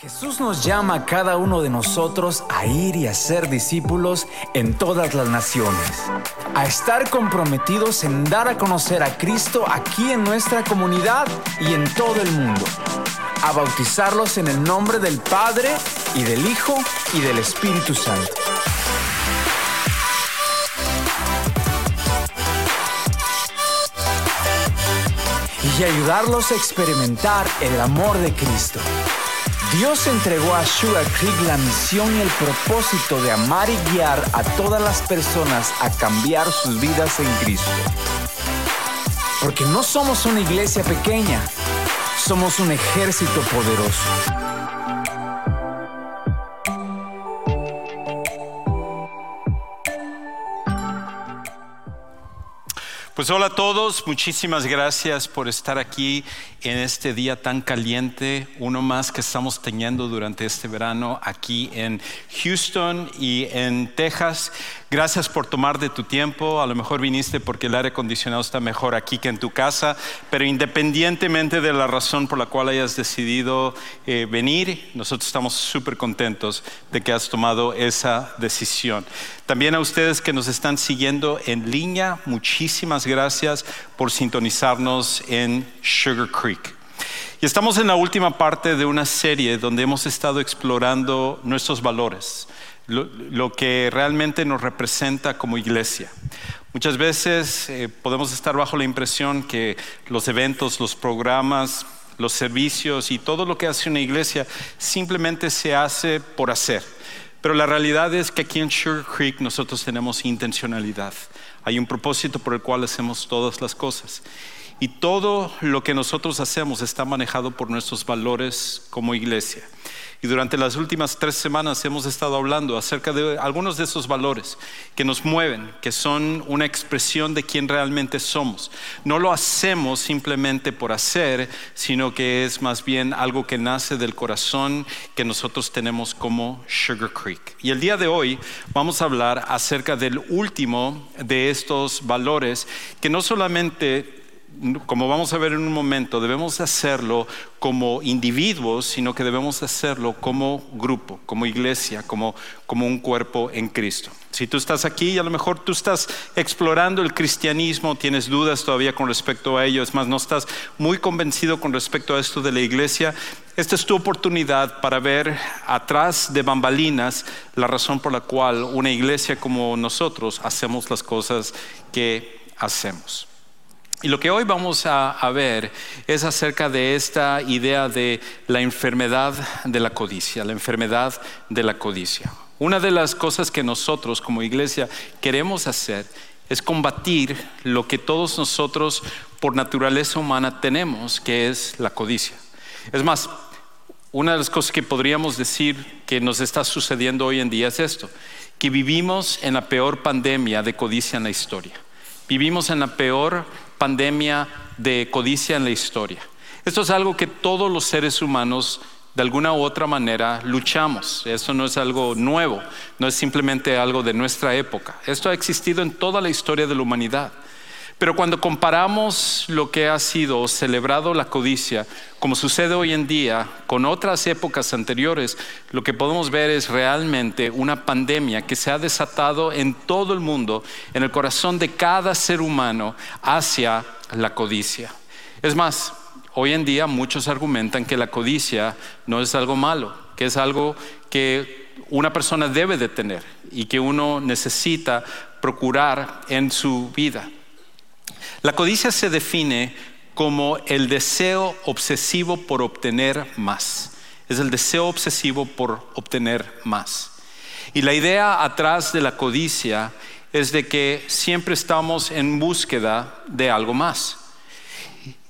Jesús nos llama a cada uno de nosotros a ir y a ser discípulos en todas las naciones, a estar comprometidos en dar a conocer a Cristo aquí en nuestra comunidad y en todo el mundo, a bautizarlos en el nombre del Padre y del Hijo y del Espíritu Santo. Y ayudarlos a experimentar el amor de Cristo. Dios entregó a Sugar Creek la misión y el propósito de amar y guiar a todas las personas a cambiar sus vidas en Cristo. Porque no somos una iglesia pequeña, somos un ejército poderoso. Pues hola a todos, muchísimas gracias por estar aquí en este día tan caliente, uno más que estamos teniendo durante este verano aquí en Houston y en Texas. Gracias por tomar de tu tiempo, a lo mejor viniste porque el aire acondicionado está mejor aquí que en tu casa, pero independientemente de la razón por la cual hayas decidido eh, venir, nosotros estamos súper contentos de que has tomado esa decisión. También a ustedes que nos están siguiendo en línea, muchísimas gracias por sintonizarnos en Sugar Creek. Y estamos en la última parte de una serie donde hemos estado explorando nuestros valores, lo, que realmente nos representa como iglesia. Muchas veces eh, podemos estar bajo la impresión que los eventos, los programas, los servicios y todo lo que hace una iglesia simplemente se hace por hacer pero la realidad es que aquí en Sugar Creek nosotros tenemos intencionalidad. Hay un propósito por el cual hacemos todas las cosas. Y todo lo que nosotros hacemos está manejado por nuestros valores como iglesia. Y durante las últimas tres semanas hemos estado hablando acerca de algunos de esos valores que nos mueven, que son una expresión de quién realmente somos. No lo hacemos simplemente por hacer, sino que es más bien algo que nace del corazón que nosotros tenemos como Sugar Creek. Y el día de hoy vamos a hablar acerca del último de estos valores que no solamente como vamos a ver en un momento, debemos hacerlo como individuos, sino que debemos hacerlo como grupo, como iglesia, como, como un cuerpo en Cristo. Si tú estás aquí y a lo mejor tú estás explorando el cristianismo, tienes dudas todavía con respecto a ello, es más, no estás muy convencido con respecto a esto de la iglesia, esta es tu oportunidad para ver atrás de bambalinas la razón por la cual una iglesia como nosotros hacemos las cosas que hacemos. Y lo que hoy vamos a, ver es acerca de esta idea de la enfermedad de la codicia, la enfermedad de la codicia. Una de las cosas que nosotros como iglesia queremos hacer es combatir lo que todos nosotros por naturaleza humana tenemos, que es la codicia. Es más, una de las cosas que podríamos decir que nos está sucediendo hoy en día es esto, que vivimos en la peor pandemia de codicia en la historia. Vivimos en la peor pandemia de codicia en la historia. Esto es algo que todos los seres humanos de alguna u otra manera luchamos. Eso no es algo nuevo, no es simplemente algo de nuestra época. Esto ha existido en toda la historia de la humanidad. Pero cuando comparamos lo que ha sido celebrado la codicia, como sucede hoy en día, con otras épocas anteriores, lo que podemos ver es realmente una pandemia que se ha desatado en todo el mundo, en el corazón de cada ser humano, hacia la codicia. Es más, hoy en día muchos argumentan que la codicia no es algo malo, que es algo que una persona debe de tener y que uno necesita procurar en su vida. La codicia se define como el deseo obsesivo por obtener más. Es el deseo obsesivo por obtener más. Y la idea atrás de la codicia es de que siempre estamos en búsqueda de algo más.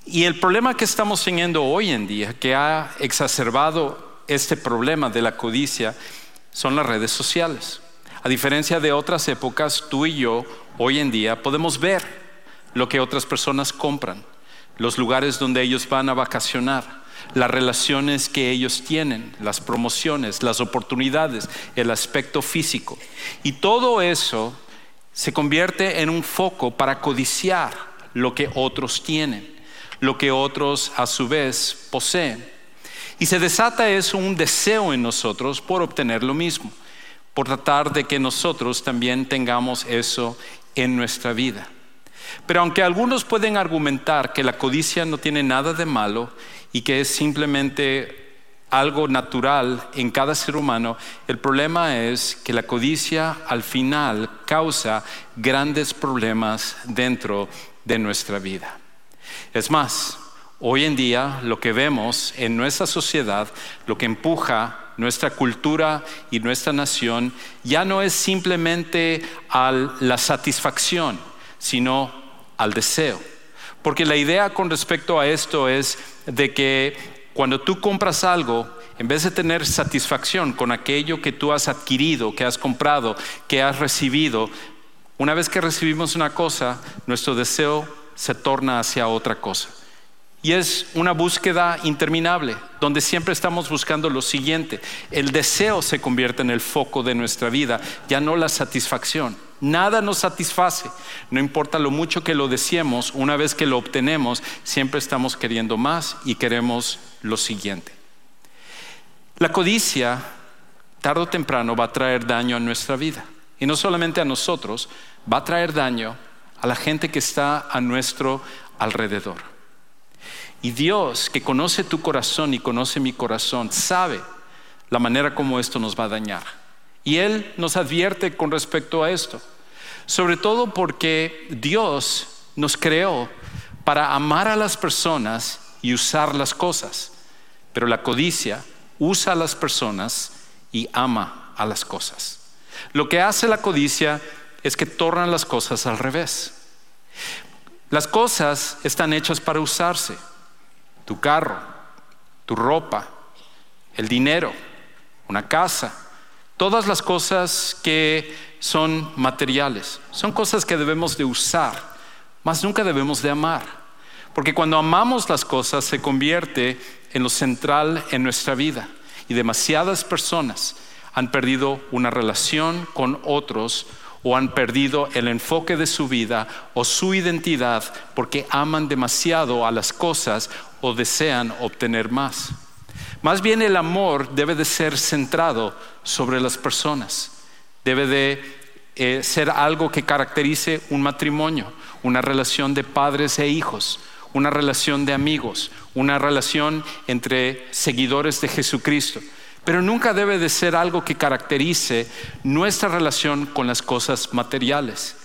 Y el problema que estamos teniendo hoy en día, que ha exacerbado este problema de la codicia, son las redes sociales. A diferencia de otras épocas, tú y yo hoy en día podemos ver lo que otras personas compran, los lugares donde ellos van a vacacionar, las relaciones que ellos tienen, las promociones, las oportunidades, el aspecto físico. Y todo eso se convierte en un foco para codiciar lo que otros tienen, lo que otros a su vez poseen. Y se desata eso, un deseo en nosotros por obtener lo mismo, por tratar de que nosotros también tengamos eso en nuestra vida. Pero aunque algunos pueden argumentar que la codicia no tiene nada de malo y que es simplemente algo natural en cada ser humano, el problema es que la codicia al final causa grandes problemas dentro de nuestra vida. Es más, hoy en día lo que vemos en nuestra sociedad, lo que empuja nuestra cultura y nuestra nación, ya no es simplemente a la satisfacción, sino al deseo. Porque la idea con respecto a esto es de que cuando tú compras algo, en vez de tener satisfacción con aquello que tú has adquirido, que has comprado, que has recibido, una vez que recibimos una cosa, nuestro deseo se torna hacia otra cosa. Y es una búsqueda interminable, donde siempre estamos buscando lo siguiente. El deseo se convierte en el foco de nuestra vida, ya no la satisfacción. Nada nos satisface. No importa lo mucho que lo deseemos, una vez que lo obtenemos, siempre estamos queriendo más y queremos lo siguiente. La codicia, tarde o temprano, va a traer daño a nuestra vida. Y no solamente a nosotros, va a traer daño a la gente que está a nuestro alrededor. Y Dios, que conoce tu corazón y conoce mi corazón, sabe la manera como esto nos va a dañar. Y Él nos advierte con respecto a esto. Sobre todo porque Dios nos creó para amar a las personas y usar las cosas. Pero la codicia usa a las personas y ama a las cosas. Lo que hace la codicia es que tornan las cosas al revés. Las cosas están hechas para usarse. Tu carro, tu ropa, el dinero, una casa, todas las cosas que son materiales, son cosas que debemos de usar, mas nunca debemos de amar. Porque cuando amamos las cosas se convierte en lo central en nuestra vida. Y demasiadas personas han perdido una relación con otros o han perdido el enfoque de su vida o su identidad porque aman demasiado a las cosas o desean obtener más. Más bien el amor debe de ser centrado sobre las personas. Debe de eh, ser algo que caracterice un matrimonio, una relación de padres e hijos, una relación de amigos, una relación entre seguidores de Jesucristo pero nunca debe de ser algo que caracterice nuestra relación con las cosas materiales.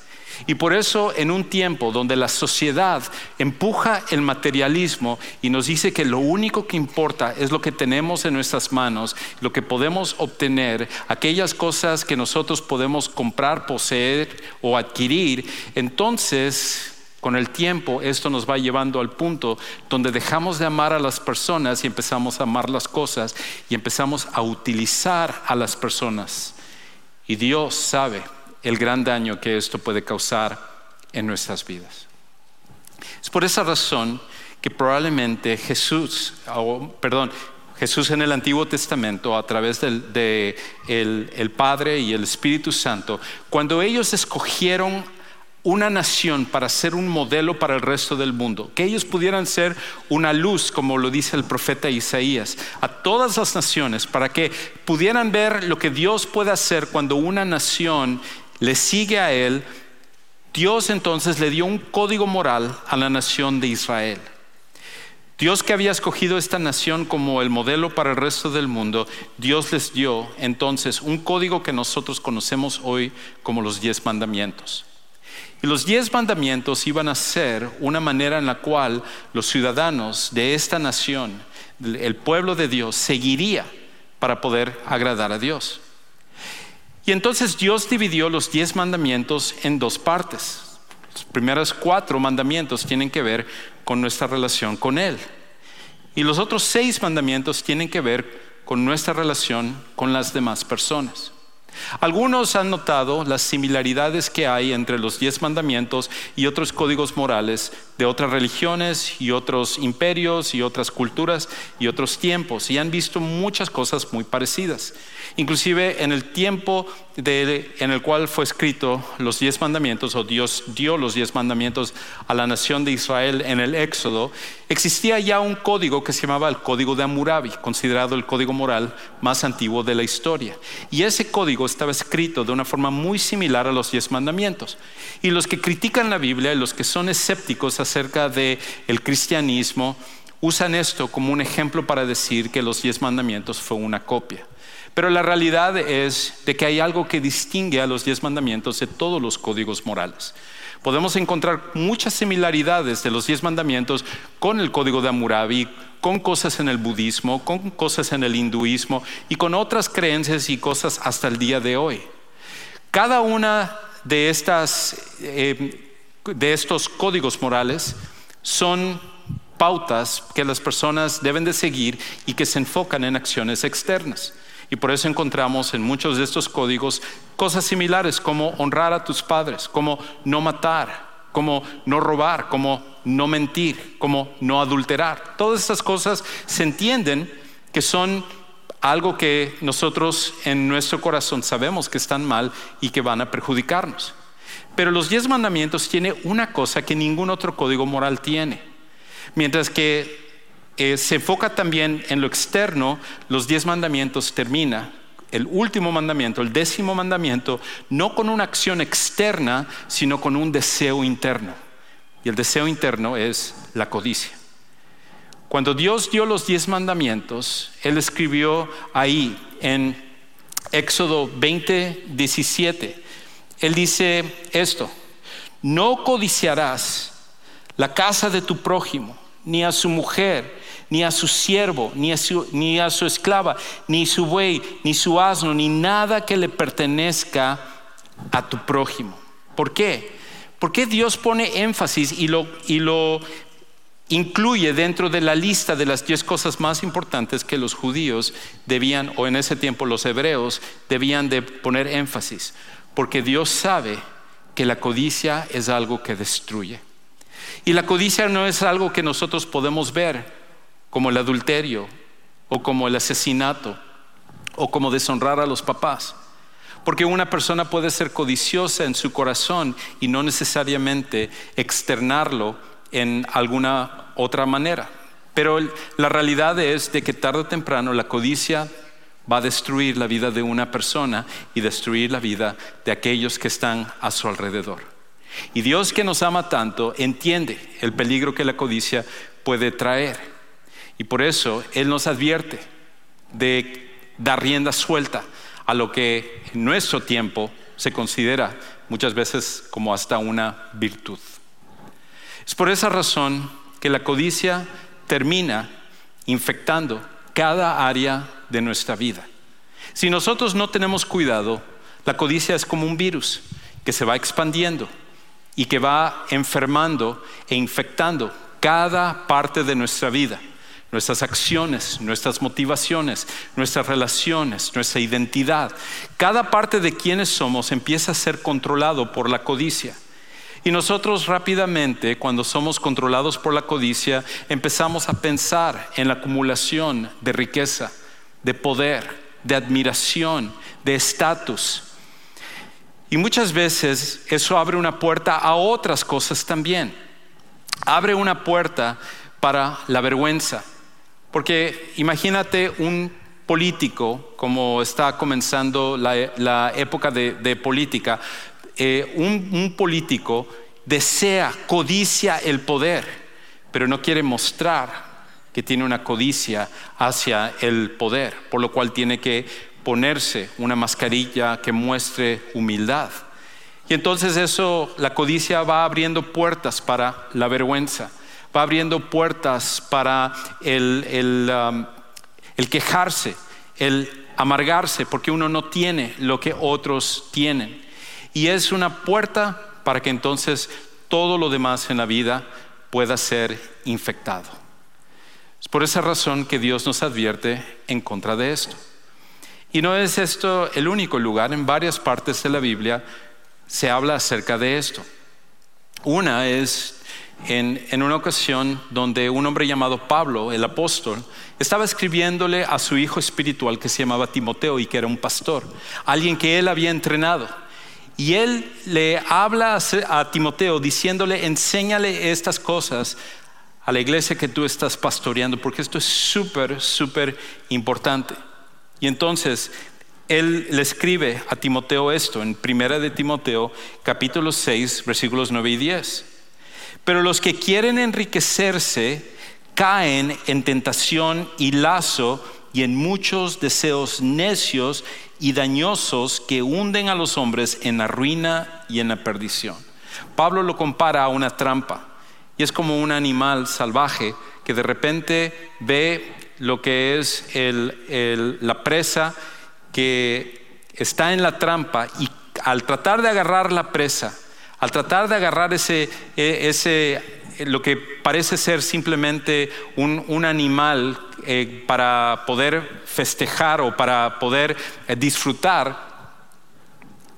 Y por eso en un tiempo donde la sociedad empuja el materialismo y nos dice que lo único que importa es lo que tenemos en nuestras manos, lo que podemos obtener, aquellas cosas que nosotros podemos comprar, poseer o adquirir, entonces con el tiempo esto nos va llevando al punto donde dejamos de amar a las personas y empezamos a amar las cosas y empezamos a utilizar a las personas. Y Dios sabe el gran daño que esto puede causar en nuestras vidas. Es por esa razón que probablemente Jesús, perdón, Jesús en el Antiguo Testamento, a través del de el Padre y el Espíritu Santo, cuando ellos escogieron una nación para ser un modelo para el resto del mundo, que ellos pudieran ser una luz, como lo dice el profeta Isaías, a todas las naciones, para que pudieran ver lo que Dios puede hacer cuando una nación le sigue a Él. Dios entonces le dio un código moral a la nación de Israel. Dios que había escogido esta nación como el modelo para el resto del mundo, Dios les dio entonces un código que nosotros conocemos hoy como los diez mandamientos. Y los diez mandamientos iban a ser una manera en la cual los ciudadanos de esta nación, el pueblo de Dios, seguiría para poder agradar a Dios. Y entonces Dios dividió los diez mandamientos en dos partes. Los primeros cuatro mandamientos tienen que ver con nuestra relación con Él. Y los otros seis mandamientos tienen que ver con nuestra relación con las demás personas. Algunos han notado las similaridades que hay entre los diez mandamientos y otros códigos morales de otras religiones y otros imperios y otras culturas y otros tiempos y han visto muchas cosas muy parecidas. Inclusive en el tiempo en el cual fue escrito los diez mandamientos o Dios dio los diez mandamientos a la nación de Israel en el Éxodo, existía ya un código que se llamaba el Código de Hammurabi, considerado el código moral más antiguo de la historia. Y ese código estaba escrito de una forma muy similar a los diez mandamientos. Y los que critican la Biblia y los que son escépticos acerca del el cristianismo usan esto como un ejemplo para decir que los diez mandamientos fue una copia. Pero la realidad es de que hay algo que distingue a los diez mandamientos de todos los códigos morales. Podemos encontrar muchas similaridades de los diez mandamientos con el código de Hammurabi, con cosas en el budismo, con cosas en el hinduismo y con otras creencias y cosas hasta el día de hoy. Cada una de, estas, eh, de estos códigos morales son pautas que las personas deben de seguir y que se enfocan en acciones externas. Y por eso encontramos en muchos de estos códigos cosas similares como honrar a tus padres, como no matar, como no robar, como no mentir, como no adulterar. Todas estas cosas se entienden que son algo que nosotros en nuestro corazón sabemos que están mal y que van a perjudicarnos. Pero los diez mandamientos tienen una cosa que ningún otro código moral tiene. Mientras que eh, se enfoca también en lo externo, los diez mandamientos termina, el último mandamiento, el décimo mandamiento, no con una acción externa, sino con un deseo interno. Y el deseo interno es la codicia. Cuando Dios dio los diez mandamientos, Él escribió ahí en Éxodo 20, 17, Él dice esto, no codiciarás la casa de tu prójimo, ni a su mujer, ni a su siervo, ni a su, ni a su esclava, ni su buey, ni su asno, ni nada que le pertenezca a tu prójimo. ¿Por qué? Porque Dios pone énfasis y lo, y lo incluye dentro de la lista de las diez cosas más importantes que los judíos debían, o en ese tiempo los hebreos, debían de poner énfasis? Porque Dios sabe que la codicia es algo que destruye. Y la codicia no es algo que nosotros podemos ver, como el adulterio o como el asesinato o como deshonrar a los papás. Porque una persona puede ser codiciosa en su corazón y no necesariamente externarlo en alguna otra manera. Pero la realidad es de que tarde o temprano la codicia va a destruir la vida de una persona y destruir la vida de aquellos que están a su alrededor. Y Dios que nos ama tanto entiende el peligro que la codicia puede traer. Y por eso Él nos advierte de dar rienda suelta a lo que en nuestro tiempo se considera muchas veces como hasta una virtud. Es por esa razón que la codicia termina infectando cada área de nuestra vida. Si nosotros no tenemos cuidado, la codicia es como un virus que se va expandiendo y que va enfermando e infectando cada parte de nuestra vida nuestras acciones, nuestras motivaciones, nuestras relaciones, nuestra identidad. Cada parte de quienes somos empieza a ser controlado por la codicia. Y nosotros rápidamente, cuando somos controlados por la codicia, empezamos a pensar en la acumulación de riqueza, de poder, de admiración, de estatus. Y muchas veces eso abre una puerta a otras cosas también. Abre una puerta para la vergüenza, porque imagínate un político, como está comenzando la, época de, política, eh, un, político desea, codicia el poder, pero no quiere mostrar que tiene una codicia hacia el poder, por lo cual tiene que ponerse una mascarilla que muestre humildad. Y entonces eso, la codicia va abriendo puertas para la vergüenza va abriendo puertas para el, um, el, quejarse, el amargarse, porque uno no tiene lo que otros tienen. Y es una puerta para que entonces todo lo demás en la vida pueda ser infectado. Es por esa razón que Dios nos advierte en contra de esto. Y no es esto el único lugar, en varias partes de la Biblia se habla acerca de esto. Una es en, una ocasión donde un hombre llamado Pablo, el apóstol, estaba escribiéndole a su hijo espiritual que se llamaba Timoteo y que era un pastor, alguien que él había entrenado. Y él le habla a Timoteo diciéndole, enséñale estas cosas a la iglesia que tú estás pastoreando, porque esto es súper, súper importante. Y entonces él le escribe a Timoteo esto en Primera de Timoteo, capítulo 6, versículos 9 y 10. Pero los que quieren enriquecerse caen en tentación y lazo y en muchos deseos necios y dañosos que hunden a los hombres en la ruina y en la perdición. Pablo lo compara a una trampa y es como un animal salvaje que de repente ve lo que es la presa que está en la trampa y al tratar de agarrar la presa, al tratar de agarrar ese, e, ese lo que parece ser simplemente un, animal eh, para poder festejar o para poder eh, disfrutar,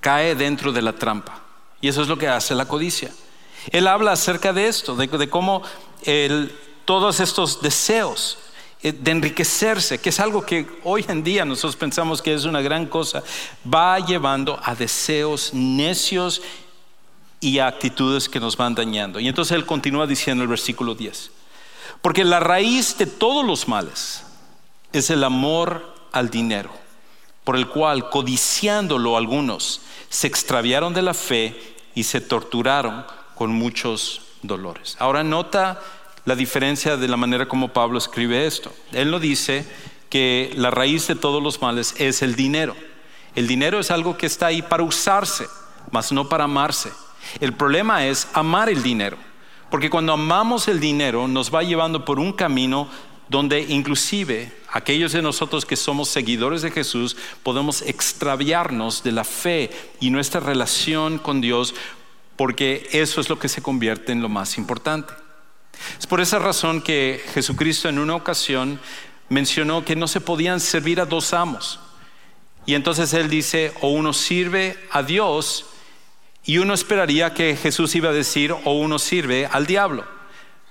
cae dentro de la trampa. Y eso es lo que hace la codicia. Él habla acerca de esto, de, cómo todos estos deseos eh, de enriquecerse, que es algo que hoy en día nosotros pensamos que es una gran cosa, va llevando a deseos necios y a actitudes que nos van dañando. Y entonces él continúa diciendo el versículo 10, porque la raíz de todos los males es el amor al dinero, por el cual, codiciándolo algunos, se extraviaron de la fe y se torturaron con muchos dolores. Ahora nota la diferencia de la manera como Pablo escribe esto. Él no dice que la raíz de todos los males es el dinero. El dinero es algo que está ahí para usarse, mas no para amarse. El problema es amar el dinero, porque cuando amamos el dinero nos va llevando por un camino donde inclusive aquellos de nosotros que somos seguidores de Jesús podemos extraviarnos de la fe y nuestra relación con Dios, porque eso es lo que se convierte en lo más importante. Es por esa razón que Jesucristo en una ocasión mencionó que no se podían servir a dos amos. Y entonces él dice, o uno sirve a Dios, y uno esperaría que Jesús iba a decir, o uno sirve al diablo.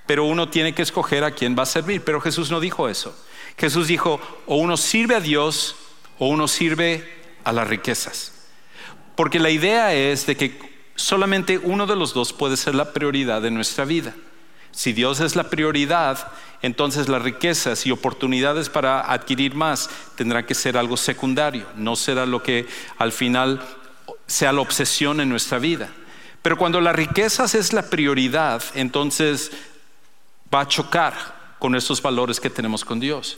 Pero uno tiene que escoger a quién va a servir. Pero Jesús no dijo eso. Jesús dijo, o uno sirve a Dios, o uno sirve a las riquezas. Porque la idea es de que solamente uno de los dos puede ser la prioridad de nuestra vida. Si Dios es la prioridad, entonces las riquezas y oportunidades para adquirir más tendrán que ser algo secundario, no será lo que al final sea la obsesión en nuestra vida. Pero cuando las riquezas es la prioridad, entonces va a chocar con esos valores que tenemos con Dios.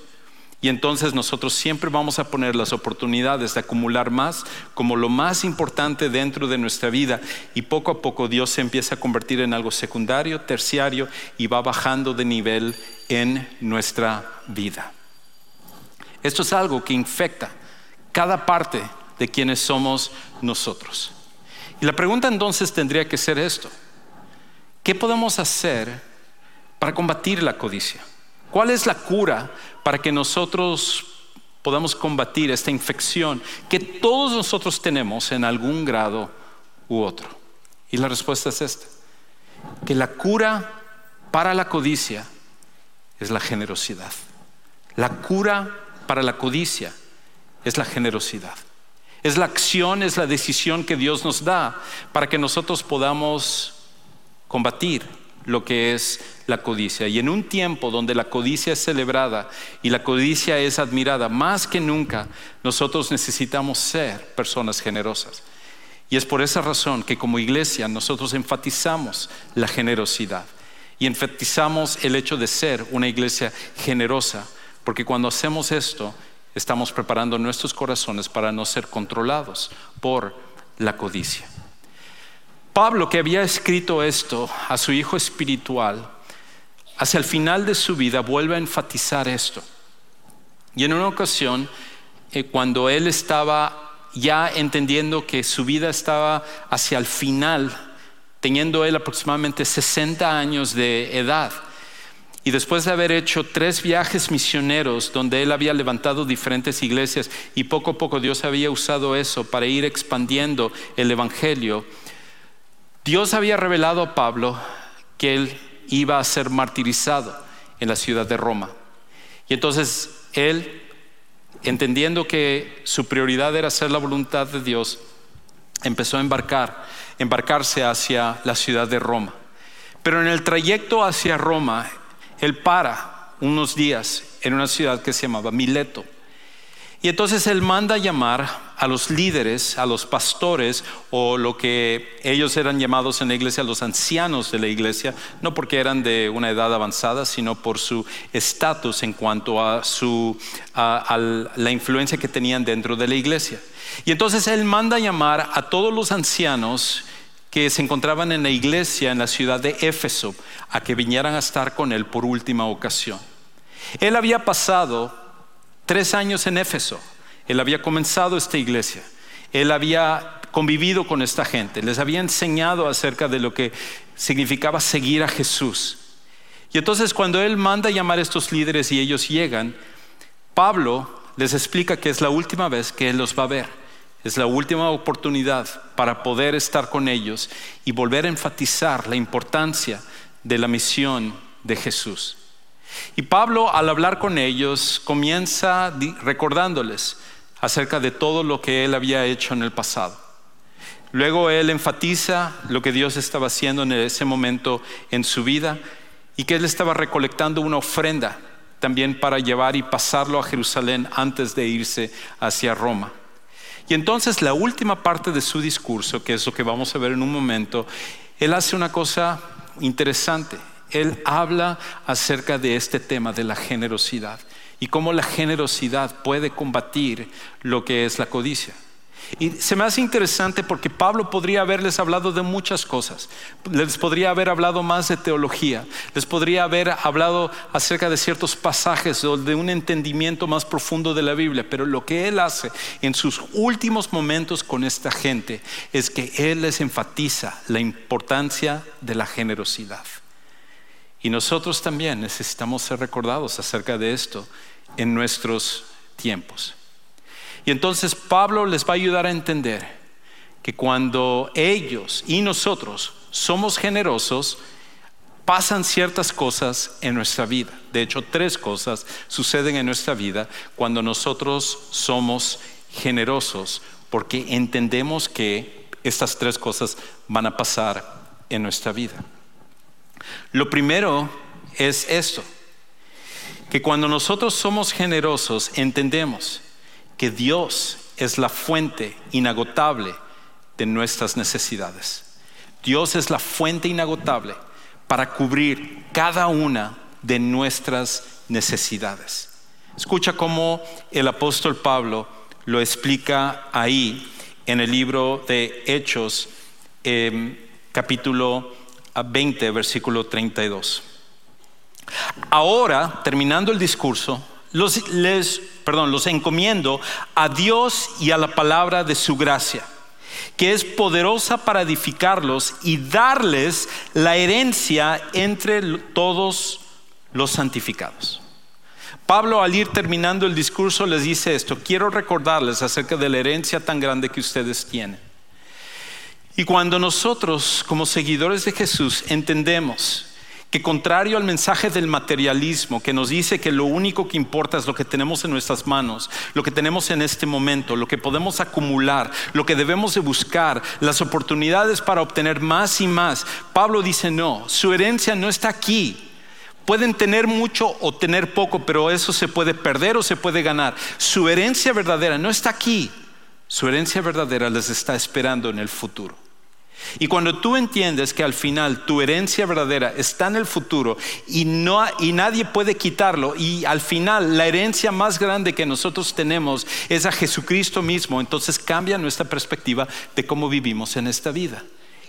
Y entonces nosotros siempre vamos a poner las oportunidades de acumular más como lo más importante dentro de nuestra vida y poco a poco Dios se empieza a convertir en algo secundario, terciario y va bajando de nivel en nuestra vida. Esto es algo que infecta cada parte de quienes somos nosotros. Y la pregunta entonces tendría que ser esto. ¿Qué podemos hacer para combatir la codicia? ¿Cuál es la cura para que nosotros podamos combatir esta infección que todos nosotros tenemos en algún grado u otro? Y la respuesta es esta, que la cura para la codicia es la generosidad. La cura para la codicia es la generosidad. Es la acción, es la decisión que Dios nos da para que nosotros podamos combatir lo que es la codicia. Y en un tiempo donde la codicia es celebrada y la codicia es admirada, más que nunca nosotros necesitamos ser personas generosas. Y es por esa razón que como iglesia nosotros enfatizamos la generosidad y enfatizamos el hecho de ser una iglesia generosa, porque cuando hacemos esto estamos preparando nuestros corazones para no ser controlados por la codicia. Pablo, que había escrito esto a su hijo espiritual, hacia el final de su vida vuelve a enfatizar esto. Y en una ocasión, eh, cuando él estaba ya entendiendo que su vida estaba hacia el final, teniendo él aproximadamente 60 años de edad, Y después de haber hecho tres viajes misioneros donde él había levantado diferentes iglesias y poco a poco Dios había usado eso para ir expandiendo el Evangelio, Dios había revelado a Pablo que él iba a ser martirizado en la ciudad de Roma. Y entonces él, entendiendo que su prioridad era hacer la voluntad de Dios, empezó a embarcar, embarcarse hacia la ciudad de Roma. Pero en el trayecto hacia Roma, él para unos días en una ciudad que se llamaba Mileto. Y entonces él manda llamar a los líderes, a los pastores o lo que ellos eran llamados en la iglesia, los ancianos de la iglesia, no porque eran de una edad avanzada, sino por su estatus en cuanto a, su, la influencia que tenían dentro de la iglesia. Y entonces él manda llamar a todos los ancianos que se encontraban en la iglesia en la ciudad de Éfeso a que vinieran a estar con él por última ocasión. Él había pasado tres años en Éfeso, él había comenzado esta iglesia, él había convivido con esta gente, les había enseñado acerca de lo que significaba seguir a Jesús. Y entonces cuando él manda llamar a estos líderes y ellos llegan, Pablo les explica que es la última vez que él los va a ver es la última oportunidad para poder estar con ellos y volver a enfatizar la importancia de la misión de Jesús. Y Pablo al hablar con ellos comienza recordándoles acerca de todo lo que él había hecho en el pasado. Luego él enfatiza lo que Dios estaba haciendo en ese momento en su vida y que él estaba recolectando una ofrenda también para llevar y pasarlo a Jerusalén antes de irse hacia Roma. Y entonces la última parte de su discurso, que es lo que vamos a ver en un momento, él hace una cosa interesante. Él habla acerca de este tema de la generosidad y cómo la generosidad puede combatir lo que es la codicia. Y se me hace interesante porque Pablo podría haberles hablado de muchas cosas. Les podría haber hablado más de teología. Les podría haber hablado acerca de ciertos pasajes o de un entendimiento más profundo de la Biblia. Pero lo que él hace en sus últimos momentos con esta gente es que él les enfatiza la importancia de la generosidad. Y nosotros también necesitamos ser recordados acerca de esto en nuestros tiempos. Y entonces Pablo les va a ayudar a entender que cuando ellos y nosotros somos generosos, pasan ciertas cosas en nuestra vida. De hecho, tres cosas suceden en nuestra vida cuando nosotros somos generosos, porque entendemos que estas tres cosas van a pasar en nuestra vida. Lo primero es esto, que cuando nosotros somos generosos entendemos que Dios es la fuente inagotable de nuestras necesidades. Dios es la fuente inagotable para cubrir cada una de nuestras necesidades. Escucha cómo el apóstol Pablo lo explica ahí en el libro de Hechos, em, capítulo 20, versículo 32. Ahora, terminando el discurso, los, les, perdón, los encomiendo a Dios y a la palabra de su gracia, que es poderosa para edificarlos y darles la herencia entre todos los santificados. Pablo al ir terminando el discurso les dice esto, quiero recordarles acerca de la herencia tan grande que ustedes tienen. Y cuando nosotros como seguidores de Jesús entendemos que contrario al mensaje del materialismo que nos dice que lo único que importa es lo que tenemos en nuestras manos, lo que tenemos en este momento, lo que podemos acumular, lo que debemos de buscar, las oportunidades para obtener más y más, Pablo dice no, su herencia no está aquí. Pueden tener mucho o tener poco, pero eso se puede perder o se puede ganar. Su herencia verdadera no está aquí. Su herencia verdadera les está esperando en el futuro. Y cuando tú entiendes que al final tu herencia verdadera está en el futuro y, nadie puede quitarlo, y al final la herencia más grande que nosotros tenemos es a Jesucristo mismo, entonces cambia nuestra perspectiva de cómo vivimos en esta vida.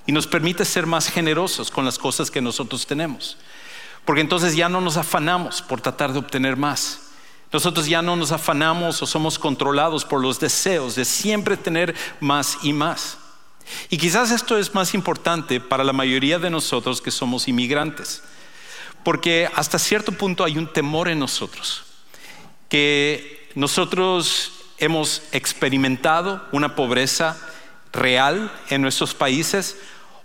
Y nos permite ser más generosos con las cosas que nosotros tenemos. Porque entonces ya no nos afanamos por tratar de obtener más. Nosotros ya no nos afanamos o somos controlados por los deseos de siempre tener más y más. Y quizás esto es más importante para la mayoría de nosotros que somos inmigrantes. porque hasta cierto punto hay un temor en nosotros, que nosotros hemos experimentado una pobreza real en nuestros países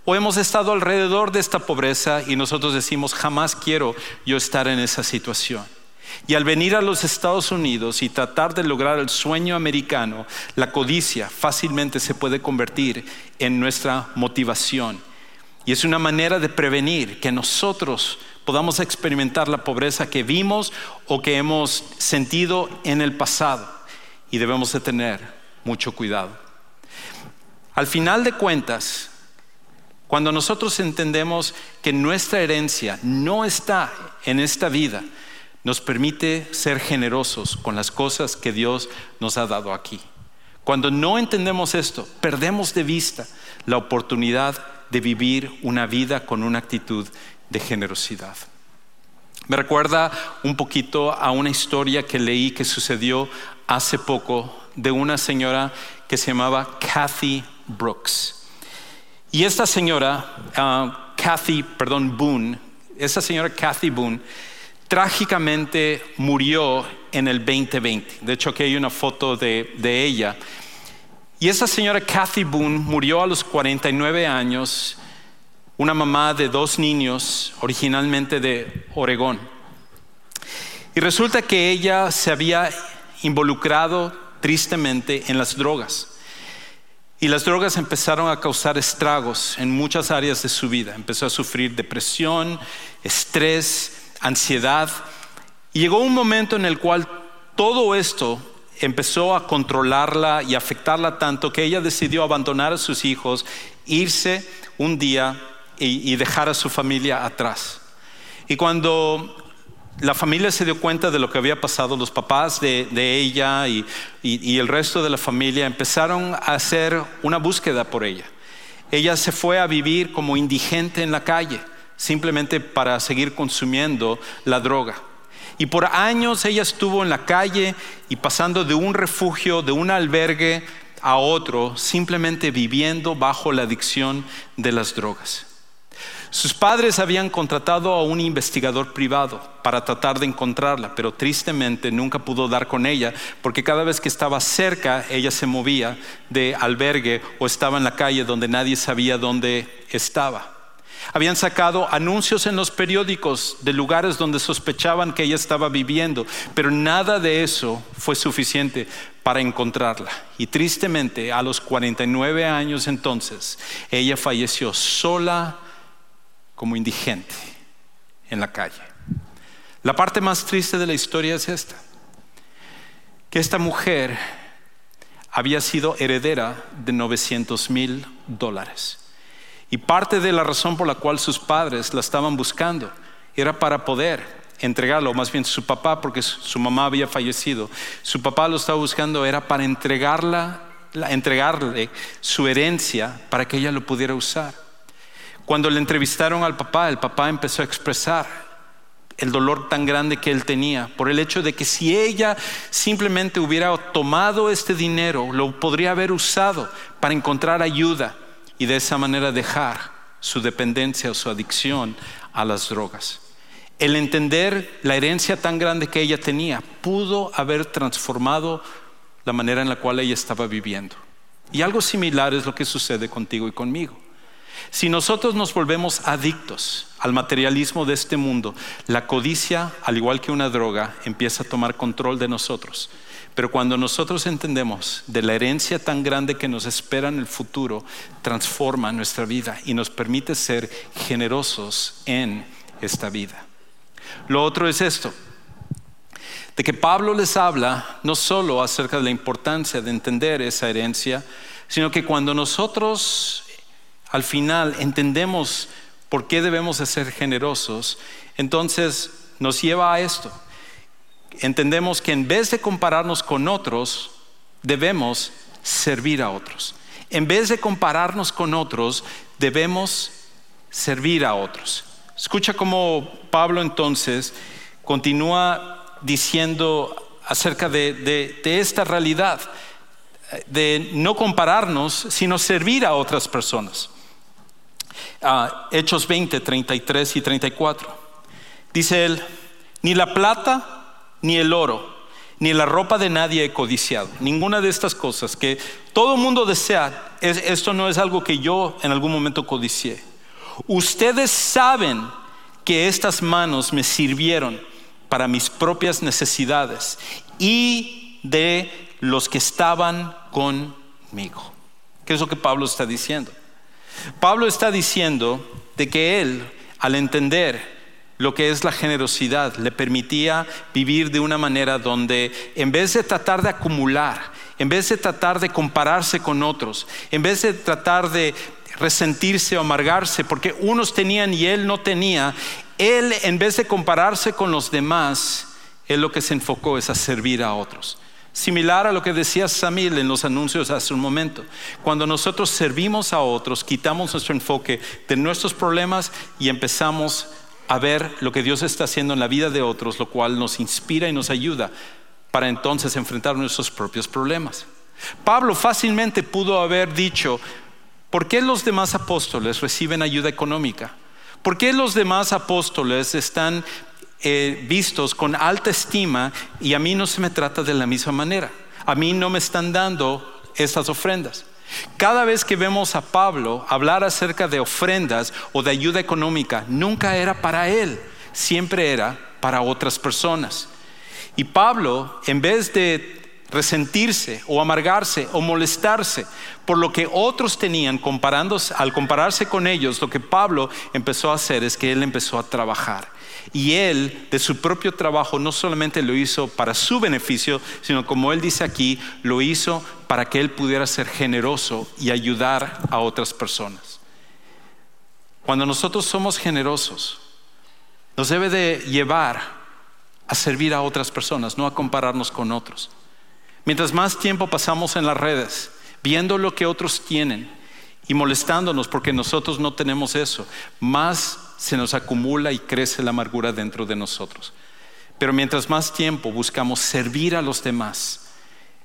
o hemos estado alrededor de esta pobreza y nosotros decimos, jamás quiero yo estar en esa situación. Y al venir a los Estados Unidos y tratar de lograr el sueño americano, la codicia fácilmente se puede convertir en nuestra motivación. Y es una manera de prevenir que nosotros podamos experimentar la pobreza que vimos o que hemos sentido en el pasado. Y debemos de tener mucho cuidado. Al final de cuentas, cuando nosotros entendemos que nuestra herencia no está en esta vida, nos permite ser generosos con las cosas que Dios nos ha dado aquí. Cuando no entendemos esto, perdemos de vista la oportunidad de vivir una vida con una actitud de generosidad. Me recuerda un poquito a una historia que leí que sucedió hace poco de una señora que se llamaba Kathy Brooks. Y esta señora, ah, Kathy, perdón, Boone, esa señora Kathy Boone, trágicamente murió en el 2020. De hecho, aquí hay una foto de, de ella. Y esa señora Kathy Boone murió a los 49 años, una mamá de dos niños, originalmente de Oregón. Y resulta que ella se había involucrado tristemente en las drogas. Y las drogas empezaron a causar estragos en muchas áreas de su vida. Empezó a sufrir depresión, estrés, ansiedad. Llegó un momento en el cual todo esto empezó a controlarla y afectarla tanto que ella decidió abandonar a sus hijos, irse un día y, dejar a su familia atrás. Y cuando la familia se dio cuenta de lo que había pasado, los papás de, ella y, el resto de la familia empezaron a hacer una búsqueda por ella. Ella se fue a vivir como indigente en la calle, simplemente para seguir consumiendo la droga. Y por años ella estuvo en la calle y pasando de un refugio, de un albergue a otro, simplemente viviendo bajo la adicción de las drogas. Sus padres habían contratado a un investigador privado para tratar de encontrarla, pero tristemente nunca pudo dar con ella, porque cada vez que estaba cerca, ella se movía de albergue o estaba en la calle donde nadie sabía dónde estaba. Habían sacado anuncios en los periódicos de lugares donde sospechaban que ella estaba viviendo, pero nada de eso fue suficiente para encontrarla. Y tristemente, a los 49 años entonces, ella falleció sola como indigente en la calle. La parte más triste de la historia es esta, que esta mujer había sido heredera de 900 mil dólares. Y parte de la razón por la cual sus padres la estaban buscando era para poder entregarlo, más bien su papá, porque su mamá había fallecido. Su papá lo estaba buscando, era para entregarla, entregarle su herencia para que ella lo pudiera usar. Cuando le entrevistaron al papá, el papá empezó a expresar el dolor tan grande que él tenía por el hecho de que si ella simplemente hubiera tomado este dinero, lo podría haber usado para encontrar ayuda y de esa manera dejar su dependencia o su adicción a las drogas. El entender la herencia tan grande que ella tenía pudo haber transformado la manera en la cual ella estaba viviendo. Y algo similar es lo que sucede contigo y conmigo. Si nosotros nos volvemos adictos al materialismo de este mundo, la codicia, al igual que una droga, empieza a tomar control de nosotros. Pero cuando nosotros entendemos de la herencia tan grande que nos espera en el futuro, transforma nuestra vida y nos permite ser generosos en esta vida. Lo otro es esto, de que Pablo les habla no solo acerca de la importancia de entender esa herencia, sino que cuando nosotros al final entendemos por qué debemos de ser generosos, entonces nos lleva a esto. Entendemos que en vez de compararnos con otros, debemos servir a otros. En vez de compararnos con otros, debemos servir a otros. Escucha cómo Pablo entonces continúa diciendo acerca de, esta realidad, de no compararnos, sino servir a otras personas. Hechos 20, 33 y 34. Dice él, ni la plata ni el oro, ni la ropa de nadie he codiciado. Ninguna de estas cosas que todo mundo desea, esto no es algo que yo en algún momento codicié. Ustedes saben que estas manos me sirvieron para mis propias necesidades y de los que estaban conmigo. ¿Qué es lo que Pablo está diciendo? Pablo está diciendo de que él, al entender lo que es la generosidad, le permitía vivir de una manera donde en vez de tratar de acumular, en vez de tratar de compararse con otros, en vez de tratar de resentirse o amargarse porque unos tenían y él no tenía, él en vez de compararse con los demás, él lo que se enfocó es a servir a otros. Similar a lo que decía Samil en los anuncios hace un momento. Cuando nosotros servimos a otros, quitamos nuestro enfoque de nuestros problemas y empezamos a ver lo que Dios está haciendo en la vida de otros, lo cual nos inspira y nos ayuda para entonces enfrentar nuestros propios problemas. Pablo fácilmente pudo haber dicho, ¿por qué los demás apóstoles reciben ayuda económica? ¿Por qué los demás apóstoles están eh, vistos con alta estima y a mí no se me trata de la misma manera. A mí no me están dando estas ofrendas. Cada vez que vemos a Pablo hablar acerca de ofrendas o de ayuda económica, nunca era para él, siempre era para otras personas. Y Pablo, en vez de resentirse o amargarse o molestarse por lo que otros tenían al compararse con ellos, lo que Pablo empezó a hacer es que él empezó a trabajar. Y él, de su propio trabajo, no solamente lo hizo para su beneficio, sino como él dice aquí, lo hizo para que él pudiera ser generoso y ayudar a otras personas. Cuando nosotros somos generosos, nos debe de llevar a servir a otras personas, no a compararnos con otros. Mientras más tiempo pasamos en las redes, viendo lo que otros tienen y molestándonos porque nosotros no tenemos eso, más se nos acumula y crece la amargura dentro de nosotros. Pero mientras más tiempo buscamos servir a los demás,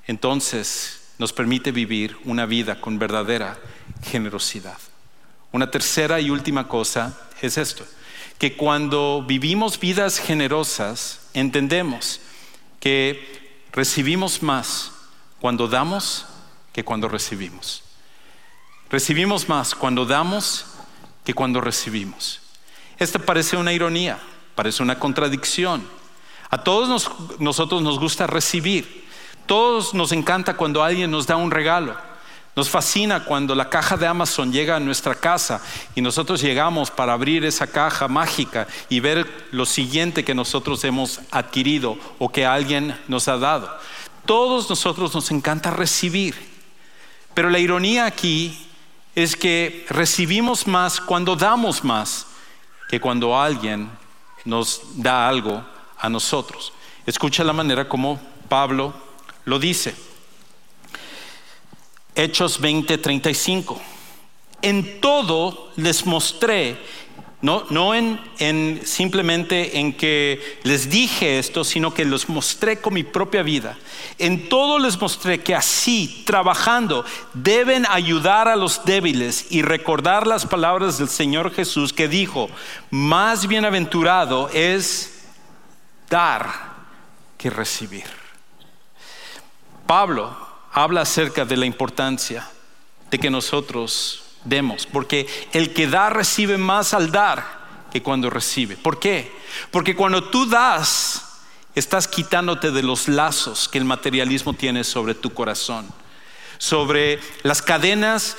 entonces nos permite vivir una vida con verdadera generosidad. Una tercera y última cosa es esto, que cuando vivimos vidas generosas, entendemos que recibimos más cuando damos que cuando recibimos. Recibimos más cuando damos que cuando recibimos. Esta parece una ironía, parece una contradicción. A todos nosotros nos gusta recibir. Todos nos encanta cuando alguien nos da un regalo. Nos fascina cuando la caja de Amazon llega a nuestra casa y nosotros llegamos para abrir esa caja mágica y ver lo siguiente que nosotros hemos adquirido o que alguien nos ha dado. Todos nosotros nos encanta recibir. Pero la ironía aquí es que recibimos más cuando damos más que cuando alguien nos da algo a nosotros. Escucha la manera como Pablo lo dice. Hechos 20:35. En todo les mostré no, no en, en, simplemente en que les dije esto, sino que los mostré con mi propia vida. En todo les mostré que así, trabajando, deben ayudar a los débiles y recordar las palabras del Señor Jesús que dijo, más bienaventurado es dar que recibir. Pablo habla acerca de la importancia de que nosotros demos, porque el que da recibe más al dar que cuando recibe. ¿Por qué? Porque cuando tú das, estás quitándote de los lazos que el materialismo tiene sobre tu corazón, sobre las cadenas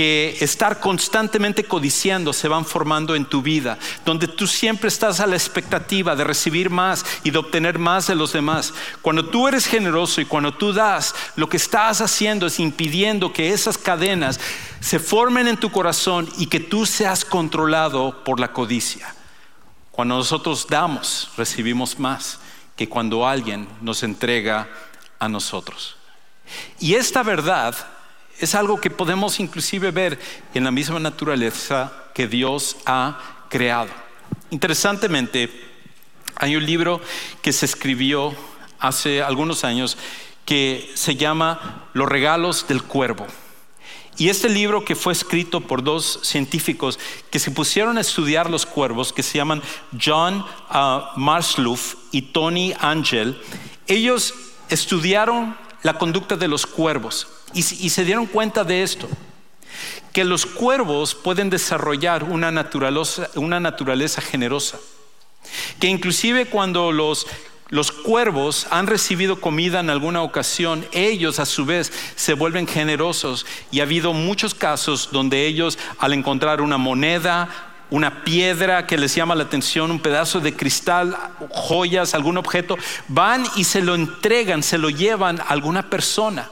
que estar constantemente codiciando se van formando en tu vida, donde tú siempre estás a la expectativa de recibir más y de obtener más de los demás. Cuando tú eres generoso y cuando tú das, lo que estás haciendo es impidiendo que esas cadenas se formen en tu corazón y que tú seas controlado por la codicia. Cuando nosotros damos, recibimos más que cuando alguien nos entrega a nosotros. Y esta verdad es algo que podemos inclusive ver en la misma naturaleza que Dios ha creado. Interesantemente, hay un libro que se escribió hace algunos años que se llama Los regalos del cuervo. Y este libro que fue escrito por dos científicos que se pusieron a estudiar los cuervos, que se llaman John uh, y Tony Angel, ellos estudiaron la conducta de los cuervos y, se dieron cuenta de esto, que los cuervos pueden desarrollar una naturaleza generosa, que inclusive cuando los los cuervos han recibido comida en alguna ocasión, ellos a su vez se vuelven generosos y ha habido muchos casos donde ellos al encontrar una moneda, una piedra que les llama la atención, un pedazo de cristal, joyas, algún objeto, van y se lo entregan, se lo llevan a alguna persona.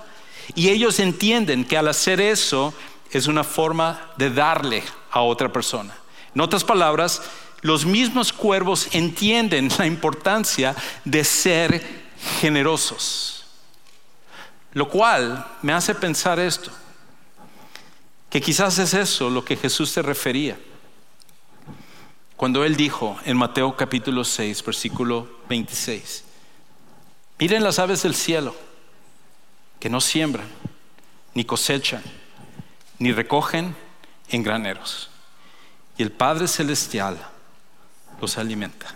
Y ellos entienden que al hacer eso es una forma de darle a otra persona. En otras palabras, los mismos cuervos entienden la importancia de ser generosos. Lo cual me hace pensar esto, que quizás es eso lo que Jesús se refería. Cuando él dijo en Mateo capítulo 6, versículo 26, miren las aves del cielo, que no siembran, ni cosechan, ni recogen en graneros. Y el Padre Celestial los alimenta.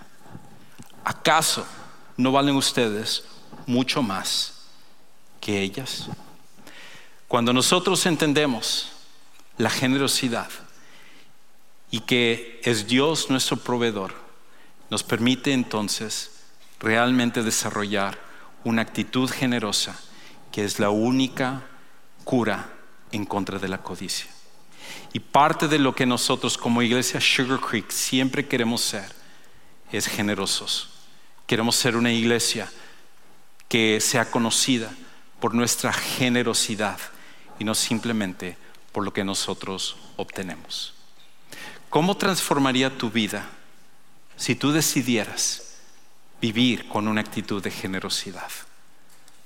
¿Acaso no valen ustedes mucho más que ellas? Cuando nosotros entendemos la generosidad y que es Dios nuestro proveedor, nos permite entonces realmente desarrollar una actitud generosa que es la única cura en contra de la codicia. Y parte de lo que nosotros como iglesia Sugar Creek siempre queremos ser es generosos. Queremos ser una iglesia que sea conocida por nuestra generosidad y no simplemente por lo que nosotros obtenemos. ¿Cómo transformaría tu vida si tú decidieras vivir con una actitud de generosidad?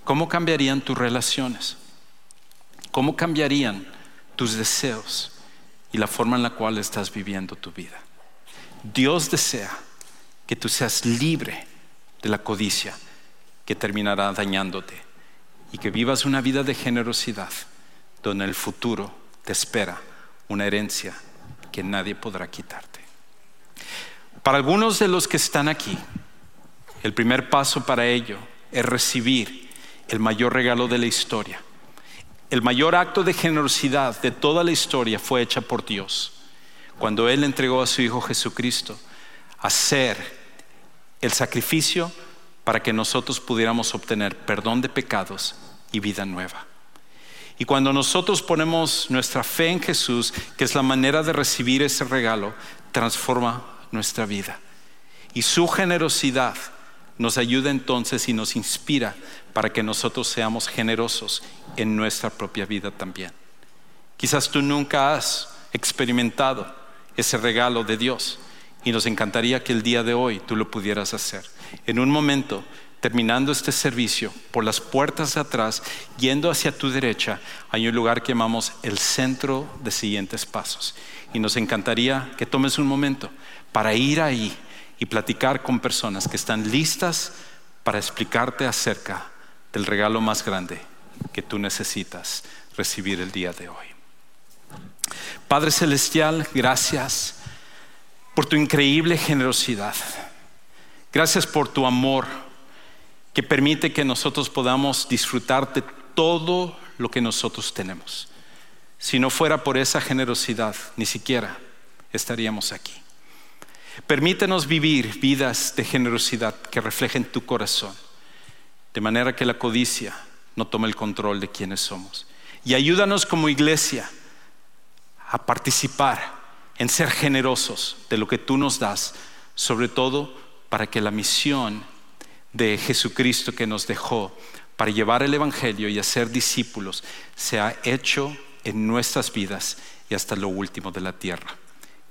¿Cómo cambiarían tus relaciones? ¿Cómo cambiarían tus deseos? y la forma en la cual estás viviendo tu vida. Dios desea que tú seas libre de la codicia que terminará dañándote y que vivas una vida de generosidad donde el futuro te espera una herencia que nadie podrá quitarte. Para algunos de los que están aquí, el primer paso para ello es recibir el mayor regalo de la historia, el mayor acto de generosidad de toda la historia fue hecha por Dios cuando Él entregó a su Hijo Jesucristo a ser el sacrificio para que nosotros pudiéramos obtener perdón de pecados y vida nueva. Y cuando nosotros ponemos nuestra fe en Jesús, que es la manera de recibir ese regalo, transforma nuestra vida. Y su generosidad nos ayuda entonces y nos inspira para que nosotros seamos generosos en nuestra propia vida también. Quizás tú nunca has experimentado ese regalo de Dios y nos encantaría que el día de hoy tú lo pudieras hacer. En un momento, terminando este servicio, por las puertas de atrás, yendo hacia tu derecha, hay un lugar que llamamos el centro de siguientes pasos. Y nos encantaría que tomes un momento para ir ahí y platicar con personas que están listas para explicarte acerca del regalo más grande que tú necesitas recibir el día de hoy. Padre Celestial, gracias por tu increíble generosidad. Gracias por tu amor que permite que nosotros podamos disfrutar de todo lo que nosotros tenemos. Si no fuera por esa generosidad, ni siquiera estaríamos aquí. Permítenos vivir vidas de generosidad que reflejen tu corazón, de manera que la codicia no tome el control de quienes somos. Y ayúdanos como iglesia a participar en ser generosos de lo que tú nos das, sobre todo para que la misión de Jesucristo que nos dejó para llevar el Evangelio y hacer discípulos sea hecho en nuestras vidas y hasta lo último de la tierra.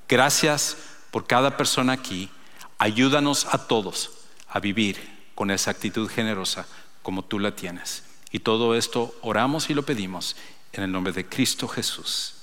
Gracias por cada persona aquí. Ayúdanos a todos a vivir con esa actitud generosa como tú la tienes. Y todo esto oramos y lo pedimos en el nombre de Cristo Jesús.